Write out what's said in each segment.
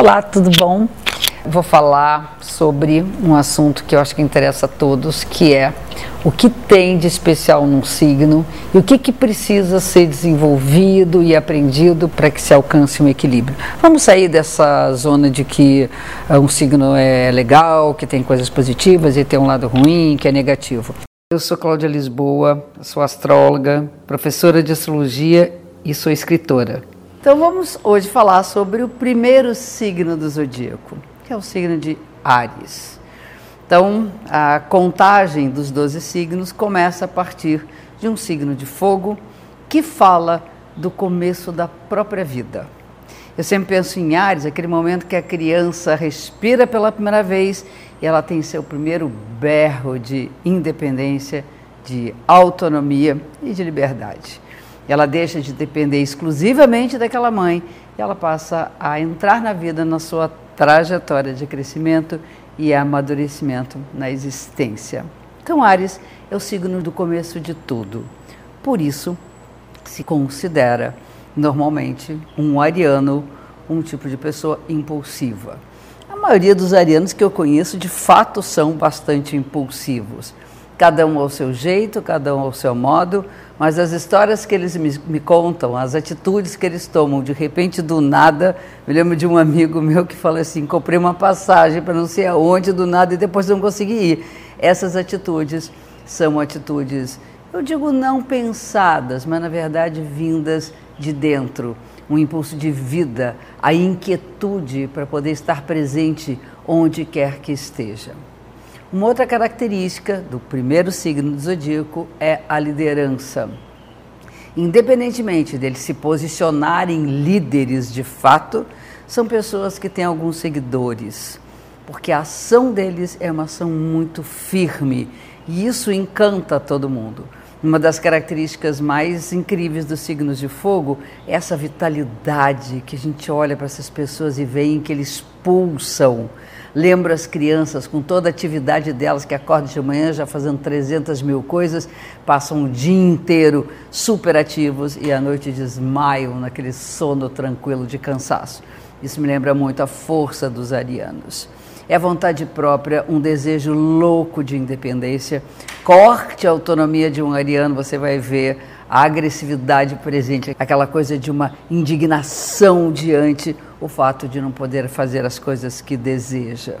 Olá, tudo bom? Vou falar sobre um assunto que eu acho que interessa a todos, que é o que tem de especial num signo e o que, que precisa ser desenvolvido e aprendido para que se alcance um equilíbrio. Vamos sair dessa zona de que uh, um signo é legal, que tem coisas positivas e tem um lado ruim, que é negativo. Eu sou Cláudia Lisboa, sou astróloga, professora de astrologia e sou escritora. Então vamos hoje falar sobre o primeiro signo do zodíaco, que é o signo de Ares. Então, a contagem dos 12 signos começa a partir de um signo de fogo que fala do começo da própria vida. Eu sempre penso em Ares, aquele momento que a criança respira pela primeira vez e ela tem seu primeiro berro de independência, de autonomia e de liberdade. Ela deixa de depender exclusivamente daquela mãe e ela passa a entrar na vida na sua trajetória de crescimento e amadurecimento na existência. Então, Ares é o signo do começo de tudo. Por isso, se considera normalmente um ariano um tipo de pessoa impulsiva. A maioria dos arianos que eu conheço de fato são bastante impulsivos cada um ao seu jeito, cada um ao seu modo, mas as histórias que eles me, me, contam, as atitudes que eles tomam, de repente do nada, me lembro de um amigo meu que falou assim: comprei uma passagem para não sei aonde, do nada, e depois não consegui ir. Essas atitudes são atitudes, eu digo não pensadas, mas na verdade vindas de dentro. Um impulso de vida, a inquietude para poder estar presente onde quer que esteja. Uma outra característica do primeiro signo do zodíaco é a liderança. Independentemente deles se posicionarem líderes de fato, são pessoas que têm alguns seguidores, porque a ação deles é uma ação muito firme e isso encanta todo mundo. Uma das características mais incríveis dos signos de fogo é essa vitalidade que a gente olha para essas pessoas e vê que eles pulsam Lembro as crianças com toda a atividade delas que acordam de manhã já fazendo 300 mil coisas, passam o dia inteiro super ativos e à noite desmaiam naquele sono tranquilo de cansaço. Isso me lembra muito a força dos arianos. É vontade própria, um desejo louco de independência. Corte a autonomia de um ariano, você vai ver a agressividade presente, aquela coisa de uma indignação diante o fato de não poder fazer as coisas que deseja.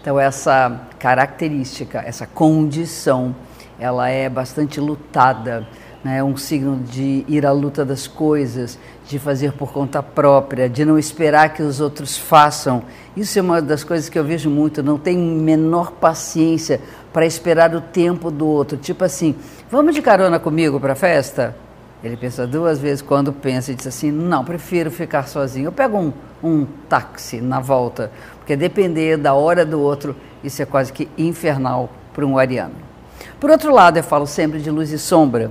Então essa característica, essa condição, ela é bastante lutada, né? um signo de ir à luta das coisas, de fazer por conta própria, de não esperar que os outros façam. Isso é uma das coisas que eu vejo muito, não tem menor paciência para esperar o tempo do outro. Tipo assim, vamos de carona comigo para a festa? Ele pensa duas vezes quando pensa e diz assim: não, prefiro ficar sozinho. Eu pego um, um táxi na volta, porque depender da hora do outro, isso é quase que infernal para um ariano. Por outro lado, eu falo sempre de luz e sombra.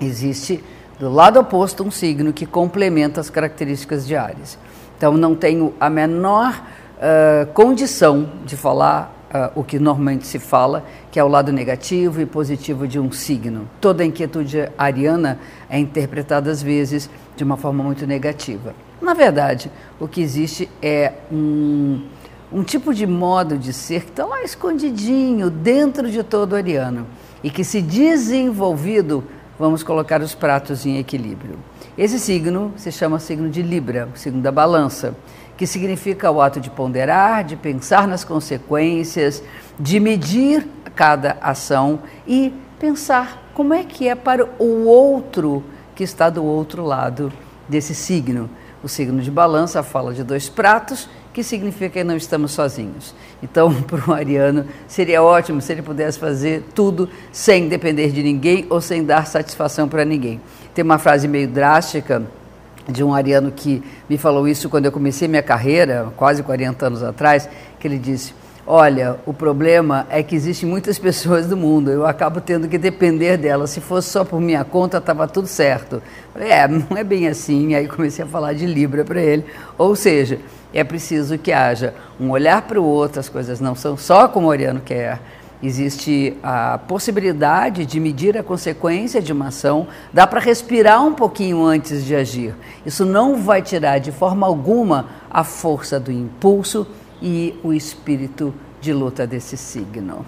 Existe do lado oposto um signo que complementa as características de Ares. Então, não tenho a menor uh, condição de falar uh, o que normalmente se fala, que é o lado negativo e positivo de um signo. Toda a inquietude ariana é interpretada às vezes de uma forma muito negativa. Na verdade, o que existe é um, um tipo de modo de ser que está lá escondidinho dentro de todo ariano e que, se desenvolvido, vamos colocar os pratos em equilíbrio. Esse signo se chama signo de Libra, o signo da balança que significa o ato de ponderar, de pensar nas consequências, de medir cada ação e pensar como é que é para o outro que está do outro lado desse signo. O signo de balança fala de dois pratos, que significa que não estamos sozinhos. Então, para o ariano, seria ótimo se ele pudesse fazer tudo sem depender de ninguém ou sem dar satisfação para ninguém. Tem uma frase meio drástica de um ariano que me falou isso quando eu comecei minha carreira, quase 40 anos atrás, que ele disse: Olha, o problema é que existem muitas pessoas do mundo, eu acabo tendo que depender delas. Se fosse só por minha conta, estava tudo certo. Falei, é, não é bem assim. Aí comecei a falar de Libra para ele. Ou seja, é preciso que haja um olhar para o outro, as coisas não são só como o Ariano quer, Existe a possibilidade de medir a consequência de uma ação, dá para respirar um pouquinho antes de agir. Isso não vai tirar de forma alguma a força do impulso e o espírito de luta desse signo.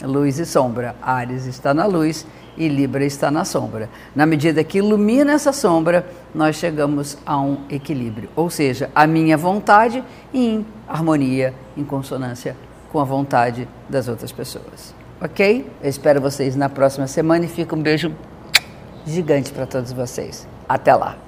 Luz e sombra. Ares está na luz e Libra está na sombra. Na medida que ilumina essa sombra, nós chegamos a um equilíbrio, ou seja, a minha vontade em harmonia, em consonância com a vontade das outras pessoas. Ok? Eu espero vocês na próxima semana e fica um beijo gigante para todos vocês. Até lá!